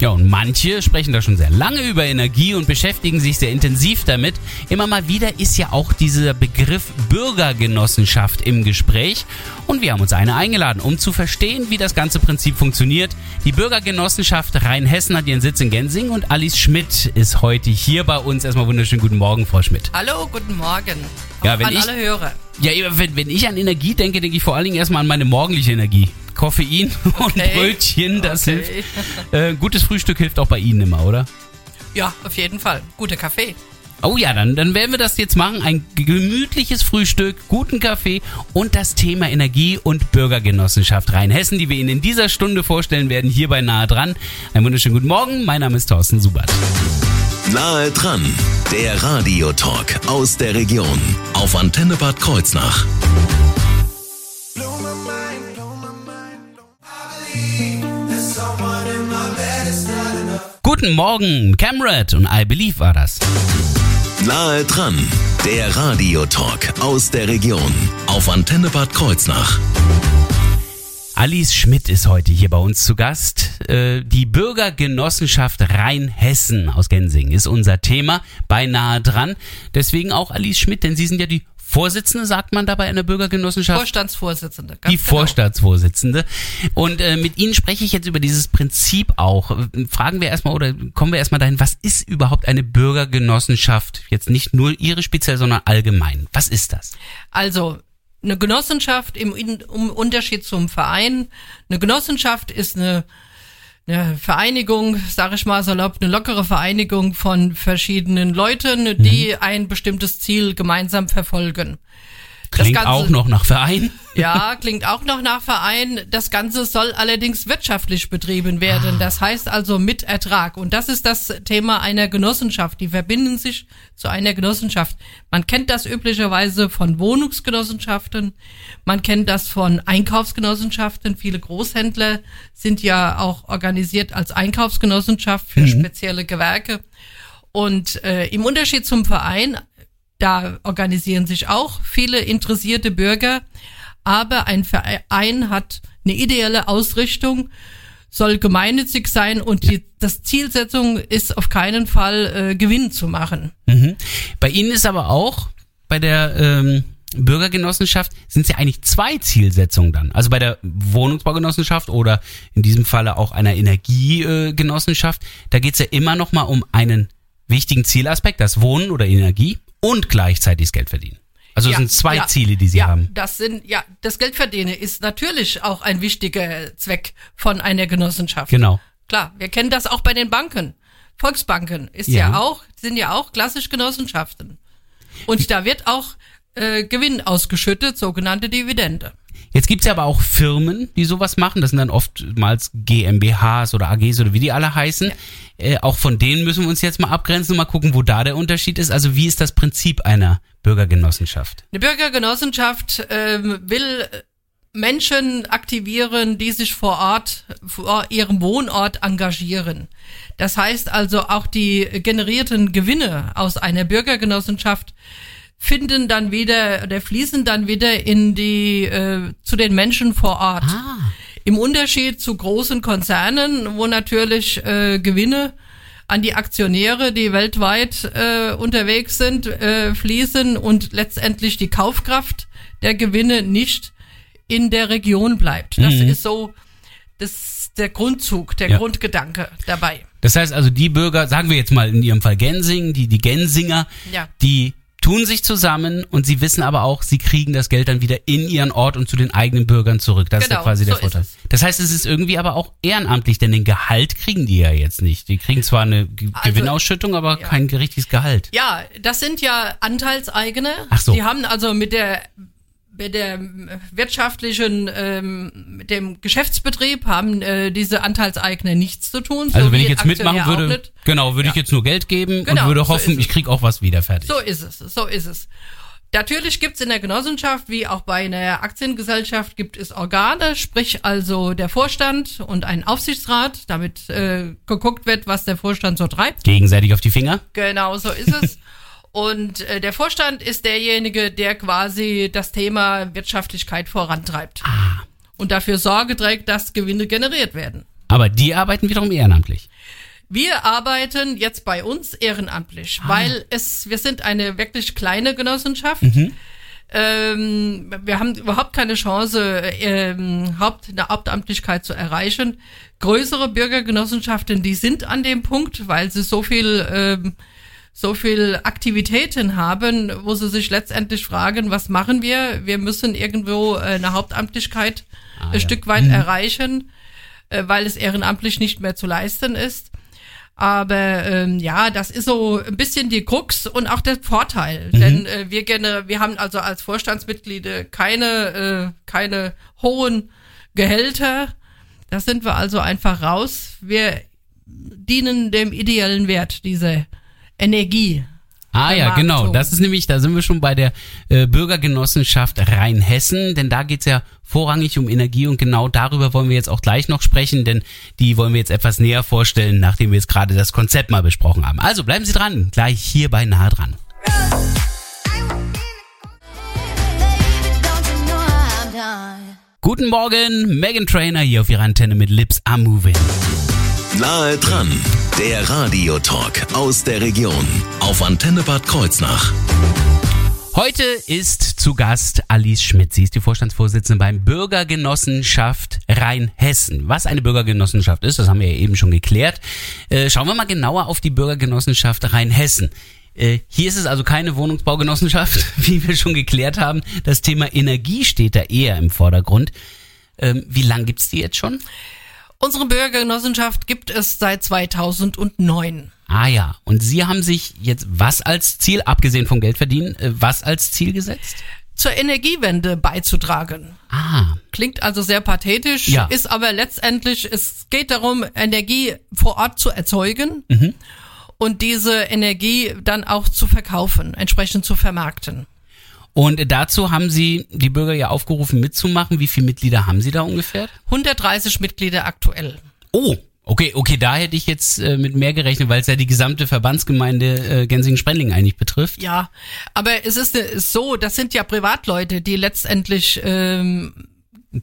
Ja, und manche sprechen da schon sehr lange über Energie und beschäftigen sich sehr intensiv damit. Immer mal wieder ist ja auch dieser Begriff Bürgergenossenschaft im Gespräch. Und wir haben uns eine eingeladen, um zu verstehen, wie das ganze Prinzip funktioniert. Die Bürgergenossenschaft Rheinhessen hat ihren Sitz in Gensing und Alice Schmidt ist heute hier bei uns. Erstmal wunderschönen guten Morgen, Frau Schmidt. Hallo, guten Morgen. Ja, wenn an ich- alle Hörer. Ja, wenn, wenn ich an Energie denke, denke ich vor allen Dingen erstmal an meine morgendliche Energie. Koffein und Okay. Brötchen, das Okay. hilft. Äh, gutes Frühstück hilft auch bei Ihnen immer, oder? Ja, auf jeden Fall. Guter Kaffee. Oh ja, dann, dann werden wir das jetzt machen. Ein gemütliches Frühstück, guten Kaffee und das Thema Energie und Bürgergenossenschaft Rheinhessen, die wir Ihnen in dieser Stunde vorstellen werden, hier bei Nahe dran. Einen wunderschönen guten Morgen. Mein Name ist Thorsten Subert. Nahe dran, der Radiotalk aus der Region auf Antenne Bad Kreuznach. Guten Morgen, Camrad und I Believe war das. Nahe dran, der Radiotalk aus der Region auf Antenne Bad Kreuznach. Alice Schmidt ist heute hier bei uns zu Gast. Äh, Die Bürgergenossenschaft Rheinhessen aus Gensing ist unser Thema, beinahe dran. Deswegen auch Alice Schmidt, denn Sie sind ja die Vorsitzende, sagt man dabei in der Bürgergenossenschaft? Vorstandsvorsitzende. Die genau. Vorstandsvorsitzende. Und äh, mit Ihnen spreche ich jetzt über dieses Prinzip auch. Fragen wir erstmal oder kommen wir erstmal dahin, was ist überhaupt eine Bürgergenossenschaft? Jetzt nicht nur Ihre speziell, sondern allgemein. Was ist das? Also, eine Genossenschaft im, im Unterschied zum Verein. Eine Genossenschaft ist eine, eine Vereinigung, sage ich mal salopp, eine lockere Vereinigung von verschiedenen Leuten, die ein bestimmtes Ziel gemeinsam verfolgen. Klingt Ganze- auch noch nach Verein. Ja, klingt auch noch nach Verein. Das Ganze soll allerdings wirtschaftlich betrieben werden. Das heißt also mit Ertrag. Und das ist das Thema einer Genossenschaft. Die verbinden sich zu einer Genossenschaft. Man kennt das üblicherweise von Wohnungsgenossenschaften. Man kennt das von Einkaufsgenossenschaften. Viele Großhändler sind ja auch organisiert als Einkaufsgenossenschaft für spezielle Gewerke. Und äh, im Unterschied zum Verein, da organisieren sich auch viele interessierte Bürger, aber ein Verein hat eine ideelle Ausrichtung, soll gemeinnützig sein und die das Zielsetzung ist auf keinen Fall äh, Gewinn zu machen. Mhm. Bei Ihnen ist aber auch bei der ähm, Bürgergenossenschaft sind es ja eigentlich zwei Zielsetzungen dann. Also bei der Wohnungsbaugenossenschaft oder in diesem Falle auch einer Energiegenossenschaft, da geht es ja immer noch mal um einen wichtigen Zielaspekt, das Wohnen oder Energie und gleichzeitig das Geld verdienen. Also es Ja, sind zwei ja, Ziele, die Sie ja, haben. Das sind ja das Geldverdienen ist natürlich auch ein wichtiger Zweck von einer Genossenschaft. Genau. Klar, wir kennen das auch bei den Banken. Volksbanken ist ja, Ja. auch sind ja auch klassisch Genossenschaften. Und da wird auch äh, Gewinn ausgeschüttet, sogenannte Dividende. Jetzt gibt's ja aber auch Firmen, die sowas machen. Das sind dann oftmals GmbHs oder AGs oder wie die alle heißen. Äh, auch von denen müssen wir uns jetzt mal abgrenzen und mal gucken, wo da der Unterschied ist. Also wie ist das Prinzip einer Bürgergenossenschaft? Eine Bürgergenossenschaft ähm, will Menschen aktivieren, die sich vor Ort, vor ihrem Wohnort engagieren. Das heißt also auch die generierten Gewinne aus einer Bürgergenossenschaft finden dann wieder oder fließen dann wieder in die äh, zu den Menschen vor Ort. Ah. Im Unterschied zu großen Konzernen, wo natürlich äh, Gewinne an die Aktionäre, die weltweit äh, unterwegs sind, äh, fließen und letztendlich die Kaufkraft der Gewinne nicht in der Region bleibt. Das ist so das, der Grundzug, der Ja. Grundgedanke dabei. Das heißt also, die Bürger, sagen wir jetzt mal in ihrem Fall Gensing, die, die Gensinger, Ja. die tun sich zusammen und sie wissen aber auch, sie kriegen das Geld dann wieder in ihren Ort und zu den eigenen Bürgern zurück. Das ist ja Genau, quasi der so Vorteil. Das heißt, es ist irgendwie aber auch ehrenamtlich, denn den Gehalt kriegen die ja jetzt nicht. Die kriegen zwar eine G Also, Gewinnausschüttung, aber ja. kein richtiges Gehalt. Ja, das sind ja Anteilseigene. Ach so. Die haben also mit der mit der ähm, wirtschaftlichen, ähm, mit dem Geschäftsbetrieb haben äh, diese Anteilseigner nichts zu tun. Also so wenn wie ich jetzt Aktionär mitmachen würde, genau, würde ich jetzt nur Geld geben Genau, und würde so hoffen, es. ich krieg auch was wieder fertig. So ist es, so ist es. Natürlich gibt es in der Genossenschaft, wie auch bei einer Aktiengesellschaft, gibt es Organe, sprich also der Vorstand und ein Aufsichtsrat, damit äh, geguckt wird, was der Vorstand so treibt. Gegenseitig auf die Finger. Genau so ist es. Und äh, der Vorstand ist derjenige, der quasi das Thema Wirtschaftlichkeit vorantreibt. Ah. Und dafür Sorge trägt, dass Gewinne generiert werden. Aber die arbeiten wiederum ehrenamtlich. Wir arbeiten jetzt bei uns ehrenamtlich, Ah. weil es, wir sind eine wirklich kleine Genossenschaft. Mhm. Ähm, wir haben überhaupt keine Chance, ähm, Haupt, eine Hauptamtlichkeit zu erreichen. Größere Bürgergenossenschaften, die sind an dem Punkt, weil sie so viel, ähm, so viel Aktivitäten haben, wo sie sich letztendlich fragen, was machen wir? Wir müssen irgendwo äh, eine Hauptamtlichkeit Ah, ein ja. Stück weit erreichen, äh, weil es ehrenamtlich nicht mehr zu leisten ist. Aber ähm, ja, das ist so ein bisschen die Krux und auch der Vorteil, denn äh, wir gerne, wir haben also als Vorstandsmitglieder keine äh, keine hohen Gehälter. Da sind wir also einfach raus. Wir dienen dem ideellen Wert dieser Energie. Ah ja, genau. Das ist nämlich, da sind wir schon bei der äh, Bürgergenossenschaft Rheinhessen, denn da geht's ja vorrangig um Energie und genau darüber wollen wir jetzt auch gleich noch sprechen, denn die wollen wir jetzt etwas näher vorstellen, nachdem wir jetzt gerade das Konzept mal besprochen haben. Also bleiben Sie dran, gleich hier bei Nahe dran. Guten Morgen, Megan Trainer hier auf Ihrer Antenne mit Lips are Moving. Nahe dran, der Radiotalk aus der Region auf Antenne Bad Kreuznach. Heute ist zu Gast Alice Schmidt. Sie ist die Vorstandsvorsitzende beim Bürgergenossenschaft Rheinhessen. Was eine Bürgergenossenschaft ist, das haben wir ja eben schon geklärt. Äh, schauen wir mal genauer auf die Bürgergenossenschaft Rheinhessen. Äh, hier ist es also keine Wohnungsbaugenossenschaft, wie wir schon geklärt haben. Das Thema Energie steht da eher im Vordergrund. Ähm, wie lang gibt's die jetzt schon? Unsere Bürgergenossenschaft gibt es seit 2009. Ah ja, und Sie haben sich jetzt was als Ziel, abgesehen vom Geldverdienen, äh, was als Ziel gesetzt? zur Energiewende beizutragen. Ah, Klingt also sehr pathetisch, Ja. ist aber letztendlich, es geht darum, Energie vor Ort zu erzeugen Mhm. und diese Energie dann auch zu verkaufen, entsprechend zu vermarkten. Und dazu haben Sie die Bürger ja aufgerufen mitzumachen. Wie viele Mitglieder haben Sie da ungefähr? 130 Mitglieder aktuell. Oh, okay, okay, da hätte ich jetzt äh, mit mehr gerechnet, weil es ja die gesamte Verbandsgemeinde äh, Gensingen-Sprendling eigentlich betrifft. Ja, aber es ist, äh, so, das sind ja Privatleute, die letztendlich ähm,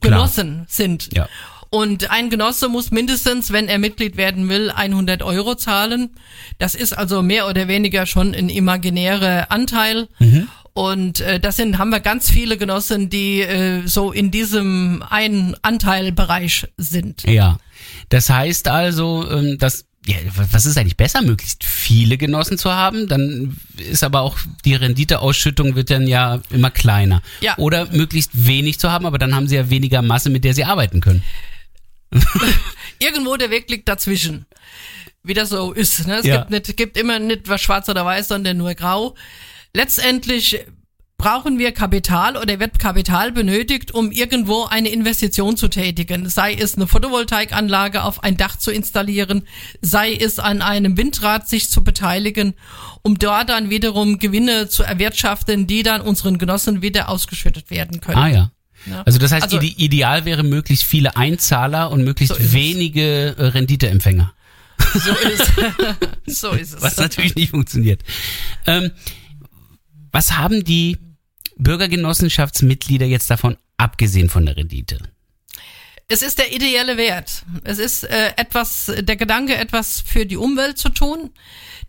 Klar. Genossen sind. Ja. Und ein Genosse muss mindestens, wenn er Mitglied werden will, 100 Euro zahlen. Das ist also mehr oder weniger schon ein imaginärer Anteil. Und äh, das sind haben wir ganz viele Genossen, die äh, so in diesem einen Anteilbereich sind. Ja. Das heißt also, ähm, dass ja, was ist eigentlich besser, möglichst viele Genossen zu haben? Dann ist aber auch die Renditeausschüttung wird dann ja immer kleiner. Ja. Oder möglichst wenig zu haben, aber dann haben sie ja weniger Masse, mit der sie arbeiten können. Irgendwo der Weg liegt dazwischen. Wie das so ist. Ne? Es Ja. gibt, nicht, gibt immer nicht was schwarz oder weiß, sondern nur grau. Letztendlich brauchen wir Kapital oder wird Kapital benötigt, um irgendwo eine Investition zu tätigen. Sei es eine Photovoltaikanlage auf ein Dach zu installieren, sei es an einem Windrad sich zu beteiligen, um dort dann wiederum Gewinne zu erwirtschaften, die dann unseren Genossen wieder ausgeschüttet werden können. Ah ja. Ja. Also das heißt, Also- ide ideal wäre möglichst viele Einzahler und möglichst So ist es. wenige äh, Renditeempfänger. So ist, so ist es. Was natürlich nicht funktioniert. Ähm, was haben die Bürgergenossenschaftsmitglieder jetzt davon, abgesehen von der Rendite? Es ist der ideelle Wert. Es ist äh, etwas, der Gedanke, etwas für die Umwelt zu tun,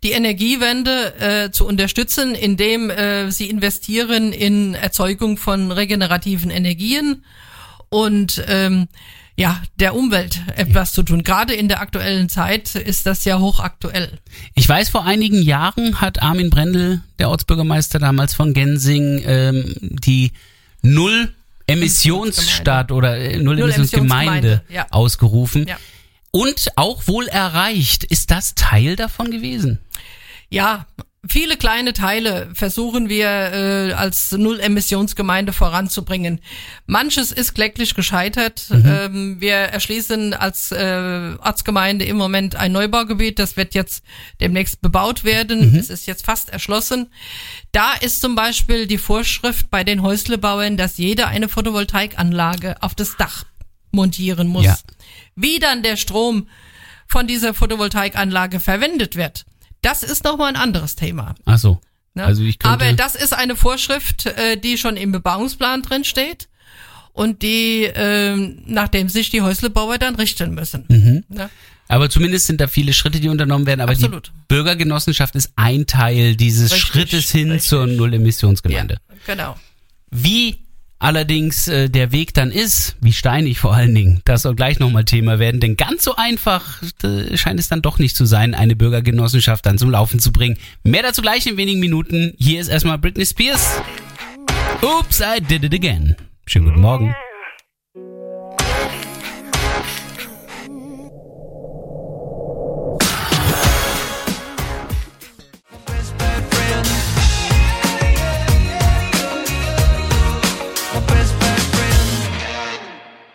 die Energiewende äh, zu unterstützen, indem äh, sie investieren in Erzeugung von regenerativen Energien und ähm, ja, der Umwelt etwas zu tun. Gerade in der aktuellen Zeit ist das ja hochaktuell. Ich weiß, vor einigen Jahren hat Armin Brendel, der Ortsbürgermeister damals von Gensing, ähm, die Null Emissionsstadt oder äh, Null Emissionsgemeinde Null-Emissionsgemeinde, ja. ausgerufen. Ja. Und auch wohl erreicht. Ist das Teil davon gewesen? Ja, viele kleine Teile versuchen wir äh, als Null-Emissionsgemeinde voranzubringen. Manches ist kläglich gescheitert. Ähm, wir erschließen als äh, Ortsgemeinde im Moment ein Neubaugebiet. Das wird jetzt demnächst bebaut werden. Es ist jetzt fast erschlossen. Da ist zum Beispiel die Vorschrift bei den Häuslebauern, dass jeder eine Photovoltaikanlage auf das Dach montieren muss. Ja. Wie dann der Strom von dieser Photovoltaikanlage verwendet wird, das ist nochmal ein anderes Thema. Ach so. Ne? Also ich könnte, Aber das ist eine Vorschrift, äh, die schon im Bebauungsplan drin steht und die, ähm, nachdem sich die Häuslebauer dann richten müssen. Mhm. Ne? aber zumindest sind da viele Schritte, die unternommen werden. Aber Absolut. die Bürgergenossenschaft ist ein Teil dieses Richtig, Schrittes hin richtig. zur Null-Emissionsgemeinde. Ja, genau. Wie allerdings äh, der Weg dann ist, wie steinig vor allen Dingen, das soll gleich nochmal Thema werden, denn ganz so einfach äh, scheint es dann doch nicht zu sein, eine Bürgergenossenschaft dann zum Laufen zu bringen. Mehr dazu gleich in wenigen Minuten. Hier ist erstmal Britney Spears. Oops, I did it again. Schönen guten Morgen.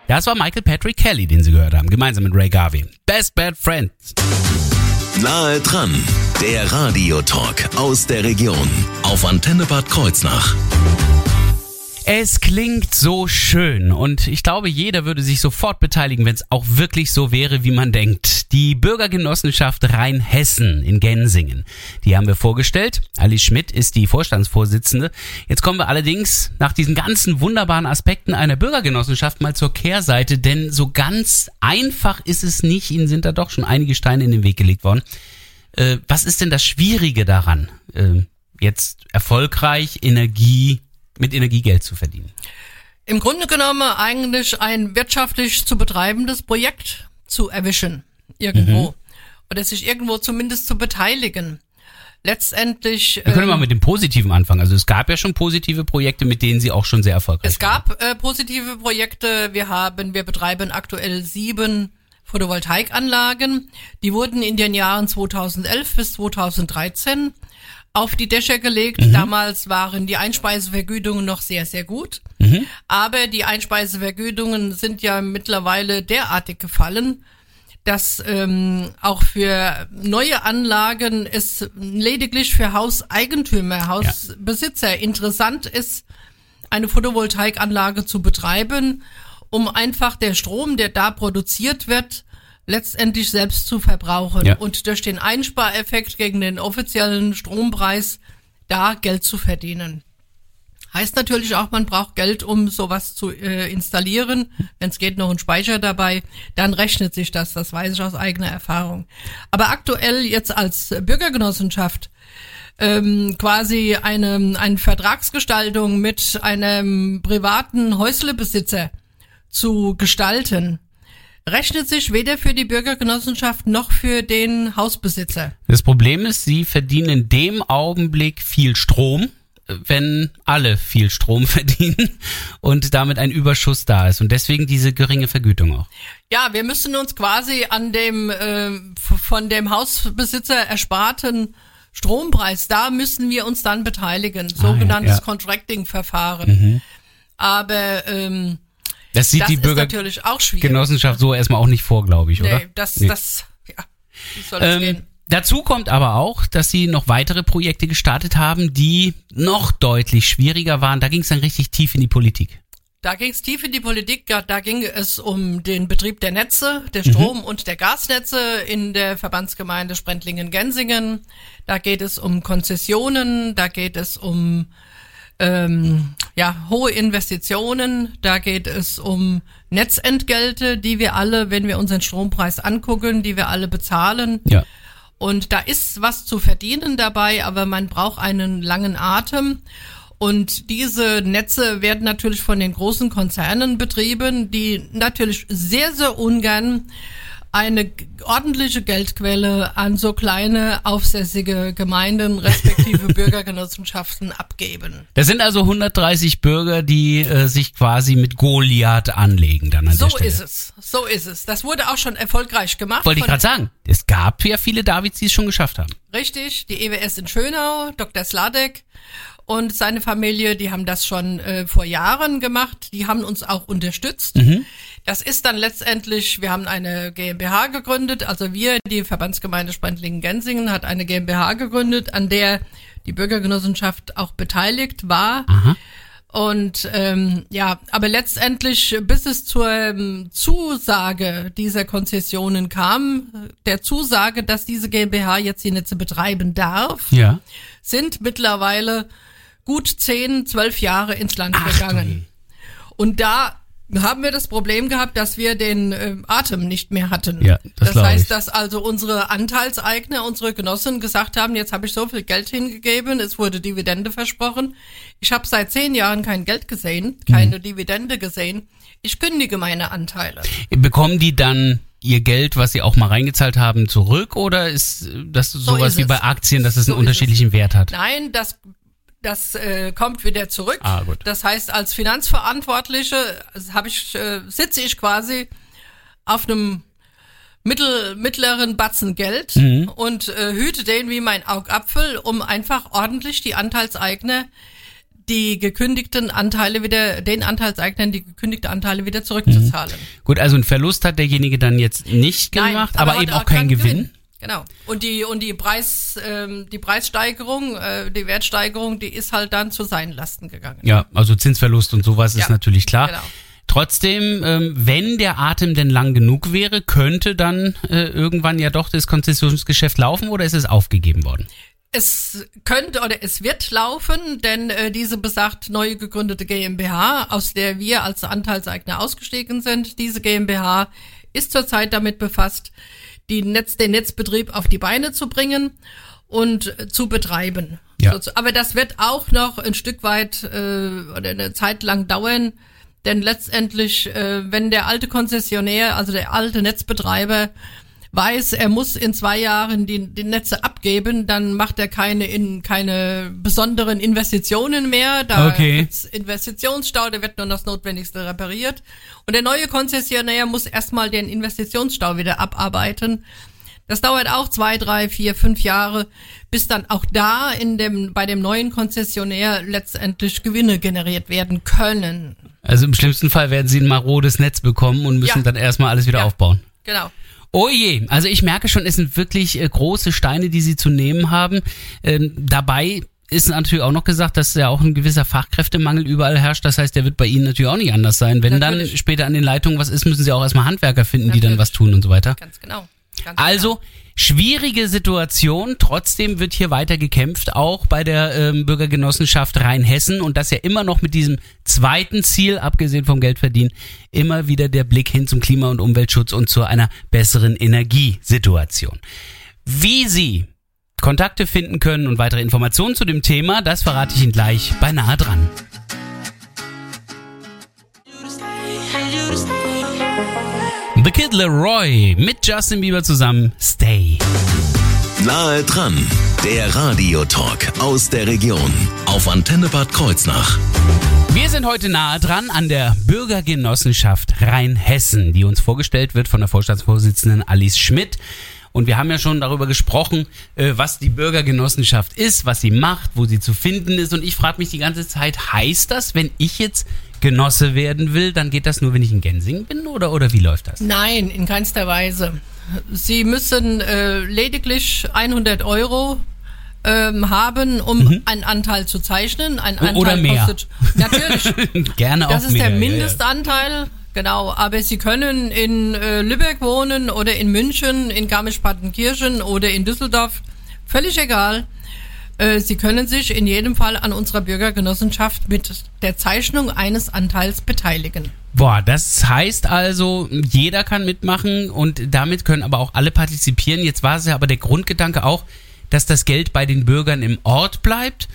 Das war Michael Patrick Kelly, den Sie gehört haben, gemeinsam mit Ray Garvey. Best Bad Friends. Nahe dran, der Radiotalk aus der Region auf Antenne Bad Kreuznach. Es klingt so schön und ich glaube, jeder würde sich sofort beteiligen, wenn es auch wirklich so wäre, wie man denkt. Die Bürgergenossenschaft Rheinhessen in Gensingen, die haben wir vorgestellt. Ali Schmidt ist die Vorstandsvorsitzende. Jetzt kommen wir allerdings nach diesen ganzen wunderbaren Aspekten einer Bürgergenossenschaft mal zur Kehrseite, denn so ganz einfach ist es nicht. Ihnen sind da doch schon einige Steine in den Weg gelegt worden. Äh, was ist denn das Schwierige daran, äh, jetzt erfolgreich Energie mit Energie Geld zu verdienen? Im Grunde genommen eigentlich ein wirtschaftlich zu betreibendes Projekt zu erwischen irgendwo oder sich irgendwo zumindest zu beteiligen. Letztendlich Wir können ähm, mal mit dem Positiven anfangen. Also es gab ja schon positive Projekte, mit denen Sie auch schon sehr erfolgreich Es gab äh, positive Projekte. Wir haben, wir betreiben aktuell sieben Photovoltaikanlagen. Die wurden in den Jahren 2011 bis 2013 auf die Dächer gelegt. Damals waren die Einspeisevergütungen noch sehr, sehr gut. Aber die Einspeisevergütungen sind ja mittlerweile derartig gefallen, dass ähm, auch für neue Anlagen es lediglich für Hauseigentümer, Hausbesitzer interessant ist, eine Photovoltaikanlage zu betreiben, um einfach der Strom, der da produziert wird, letztendlich selbst zu verbrauchen Ja. und durch den Einspareffekt gegen den offiziellen Strompreis da Geld zu verdienen. Heißt natürlich auch, man braucht Geld, um sowas zu äh, installieren. Wenn es geht, noch ein Speicher dabei. Dann rechnet sich das. Das weiß ich aus eigener Erfahrung. Aber aktuell jetzt als Bürgergenossenschaft ähm, quasi eine, eine Vertragsgestaltung mit einem privaten Häuslebesitzer zu gestalten, rechnet sich weder für die Bürgergenossenschaft noch für den Hausbesitzer. Das Problem ist, Sie verdienen in dem Augenblick viel Strom, wenn alle viel Strom verdienen und damit ein Überschuss da ist. Und deswegen diese geringe Vergütung auch. Ja, wir müssen uns quasi an dem äh, von dem Hausbesitzer ersparten Strompreis, da müssen wir uns dann beteiligen, sogenanntes ja. Contracting-Verfahren. Aber ähm, Das sieht das die ist natürlich auch schwierig. Bürgergenossenschaft so erstmal auch nicht vor, glaube ich, oder? Nee, das, Nee. das, ja, wie soll das Ähm, gehen? dazu kommt aber auch, dass sie noch weitere Projekte gestartet haben, die noch deutlich schwieriger waren. Da ging es dann richtig tief in die Politik. Da ging es tief in die Politik, da ging es um den Betrieb der Netze, der Mhm. Strom- und der Gasnetze in der Verbandsgemeinde Sprendlingen-Gensingen. Da geht es um Konzessionen, da geht es um ähm, ja, hohe Investitionen, da geht es um Netzentgelte, die wir alle, wenn wir unseren Strompreis angucken, die wir alle bezahlen. Ja. Und da ist was zu verdienen dabei, aber man braucht einen langen Atem. Und diese Netze werden natürlich von den großen Konzernen betrieben, die natürlich sehr, sehr ungern eine ordentliche Geldquelle an so kleine aufsässige Gemeinden respektive Bürgergenossenschaften abgeben. Das sind also 130 Bürger, die äh, sich quasi mit Goliath anlegen dann an So ist es. So ist es. Das wurde auch schon erfolgreich gemacht. Wollte ich gerade sagen. Es gab ja viele Davids, die es schon geschafft haben. Richtig, die EWS in Schönau, Dr. Sladek und seine Familie, die haben das schon äh, vor Jahren gemacht. Die haben uns auch unterstützt. Das ist dann letztendlich, wir haben eine GmbH gegründet, also wir, die Verbandsgemeinde Sprendlingen-Gensingen, hat eine GmbH gegründet, an der die Bürgergenossenschaft auch beteiligt war. Und ähm, ja, aber letztendlich, bis es zur ähm, Zusage dieser Konzessionen kam, der Zusage, dass diese GmbH jetzt die Netze betreiben darf, Ja. sind mittlerweile gut zehn, zwölf Jahre ins Land gegangen. Und da haben wir das Problem gehabt, dass wir den äh, Atem nicht mehr hatten. Ja, das das heißt, ich. dass also unsere Anteilseigner, unsere Genossen gesagt haben, jetzt habe ich so viel Geld hingegeben, es wurde Dividende versprochen. Ich habe seit zehn Jahren kein Geld gesehen, keine Mhm. Dividende gesehen. Ich kündige meine Anteile. Bekommen die dann ihr Geld, was sie auch mal reingezahlt haben, zurück oder ist äh, das sowas ist wie es. bei Aktien, dass es So einen unterschiedlichen Wert hat? Nein, das das äh, kommt wieder zurück. Ah, gut. Das heißt, als Finanzverantwortliche also habe ich äh, sitze ich quasi auf einem mittel, mittleren Batzen Geld Mhm. und äh, hüte den wie mein Augapfel, um einfach ordentlich die Anteilseigner die gekündigten Anteile wieder, den Anteilseignern die gekündigte Anteile wieder zurückzuzahlen. Gut, also einen Verlust hat derjenige dann jetzt nicht Nein, gemacht, aber, hat eben auch keinen Gewinn. Genau. Und die und die Preis ähm, die Preissteigerung, äh, die Wertsteigerung, die ist halt dann zu seinen Lasten gegangen. Ja, also Zinsverlust und sowas ist Ja, natürlich klar. genau. Trotzdem, ähm, wenn der Atem denn lang genug wäre, könnte dann äh, irgendwann ja doch das Konzessionsgeschäft laufen oder ist es aufgegeben worden? Es könnte oder es wird laufen, denn äh, diese besagt neu gegründete GmbH, aus der wir als Anteilseigner ausgestiegen sind, diese GmbH ist zurzeit damit befasst, die Netz, den Netzbetrieb auf die Beine zu bringen und äh, zu betreiben. Ja. Aber das wird auch noch ein Stück weit äh, oder eine Zeit lang dauern, denn letztendlich, äh, wenn der alte Konzessionär, also der alte Netzbetreiber, weiß, er muss in zwei Jahren die, die Netze abgeben, dann macht er keine in keine besonderen Investitionen mehr. Da Okay. gibt's Investitionsstau, der wird nur das Notwendigste repariert. Und der neue Konzessionär muss erstmal den Investitionsstau wieder abarbeiten. Das dauert auch zwei, drei, vier, fünf Jahre, bis dann auch da in dem, bei dem neuen Konzessionär letztendlich Gewinne generiert werden können. Also im schlimmsten Fall werden sie ein marodes Netz bekommen und müssen Ja. dann erstmal alles wieder Ja. aufbauen. Genau. Oh je, also ich merke schon, es sind wirklich äh, große Steine, die sie zu nehmen haben. Ähm, dabei ist natürlich auch noch gesagt, dass ja auch ein gewisser Fachkräftemangel überall herrscht. Das heißt, der wird bei Ihnen natürlich auch nicht anders sein. Wenn dann Natürlich. später an den Leitungen was ist, müssen Sie auch erstmal Handwerker finden, die dann Natürlich. was tun und so weiter. Ganz genau. Ganz Also schwierige Situation. Trotzdem wird hier weiter gekämpft, auch bei der ähm, Bürgergenossenschaft Rheinhessen und das ja immer noch mit diesem zweiten Ziel, abgesehen vom Geldverdienen, immer wieder der Blick hin zum Klima- und Umweltschutz und zu einer besseren Energiesituation. Wie Sie Kontakte finden können und weitere Informationen zu dem Thema, das verrate ich Ihnen gleich bei Nahe dran. The Kid Leroy mit Justin Bieber zusammen Stay. Nahe dran, der Radiotalk aus der Region auf Antenne Bad Kreuznach. Wir sind heute nahe dran an der Bürgergenossenschaft Rheinhessen, die uns vorgestellt wird von der Vorstandsvorsitzenden Alice Schmidt. Und wir haben ja schon darüber gesprochen, äh, was die Bürgergenossenschaft ist, was sie macht, wo sie zu finden ist. Und ich frage mich die ganze Zeit, heißt das, wenn ich jetzt Genosse werden will, dann geht das nur, wenn ich in Gensingen bin oder, oder wie läuft das? Nein, in keinster Weise. Sie müssen äh, lediglich 100 Euro ähm, haben, um einen Anteil zu zeichnen. Ein Anteil Mhm. Oder mehr. kostet natürlich. Gerne Das auch ist mehr. der ja, ja. Mindestanteil, genau. Aber Sie können in äh, Lübeck wohnen oder in München, in Garmisch-Partenkirchen oder in Düsseldorf. Völlig egal. Äh, Sie können sich in jedem Fall an unserer Bürgergenossenschaft mit der Zeichnung eines Anteils beteiligen. Boah, das heißt also, jeder kann mitmachen und damit können aber auch alle partizipieren. Jetzt war es ja aber der Grundgedanke auch, dass das Geld bei den Bürgern im Ort bleibt.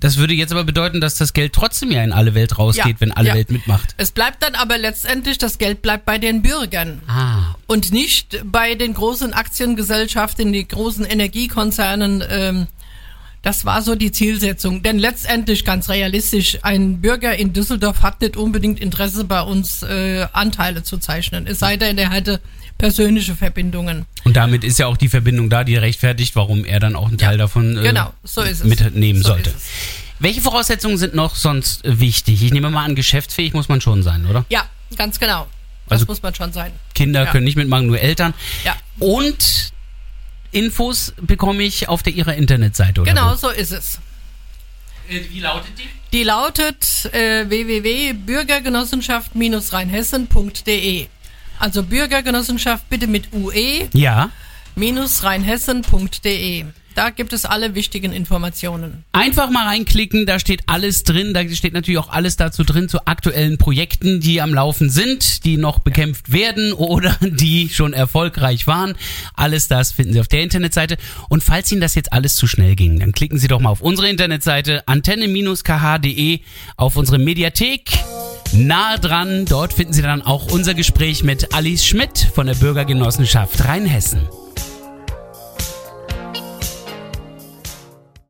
Das würde jetzt aber bedeuten, dass das Geld trotzdem ja in alle Welt rausgeht, Ja, wenn alle ja. Welt mitmacht. Es bleibt dann aber letztendlich, das Geld bleibt bei den Bürgern. Ah, und nicht bei den großen Aktiengesellschaften, die großen Energiekonzernen. Ähm, das war so die Zielsetzung. Denn letztendlich, ganz realistisch, ein Bürger in Düsseldorf hat nicht unbedingt Interesse, bei uns äh, Anteile zu zeichnen. Es sei denn, er hätte persönliche Verbindungen. Und damit ist ja auch die Verbindung da, die rechtfertigt, warum er dann auch einen Teil Ja, davon äh, genau, so ist es. mitnehmen So sollte. Welche Voraussetzungen sind noch sonst äh, wichtig? Ich nehme mal an, geschäftsfähig muss man schon sein, oder? Ja, ganz genau. Das Also- muss man schon sein. Kinder Ja. können nicht mitmachen, nur Eltern. Ja. Und Infos bekomme ich auf der ihrer Internetseite, oder? Genau, wo? so ist es. Äh, Wie lautet die? Die lautet äh, www.bürgergenossenschaft-rheinhessen.de. Also Bürgergenossenschaft bitte mit UE Ja. rheinhessen.de. Da gibt es alle wichtigen Informationen. Einfach mal reinklicken, da steht alles drin. Da steht natürlich auch alles dazu drin zu aktuellen Projekten, die am Laufen sind, die noch bekämpft werden oder die schon erfolgreich waren. Alles das finden Sie auf der Internetseite. Und falls Ihnen das jetzt alles zu schnell ging, dann klicken Sie doch mal auf unsere Internetseite antenne-kh.de auf unsere Mediathek. Nahe dran, dort finden Sie dann auch unser Gespräch mit Alice Schmidt von der Bürgergenossenschaft Rheinhessen.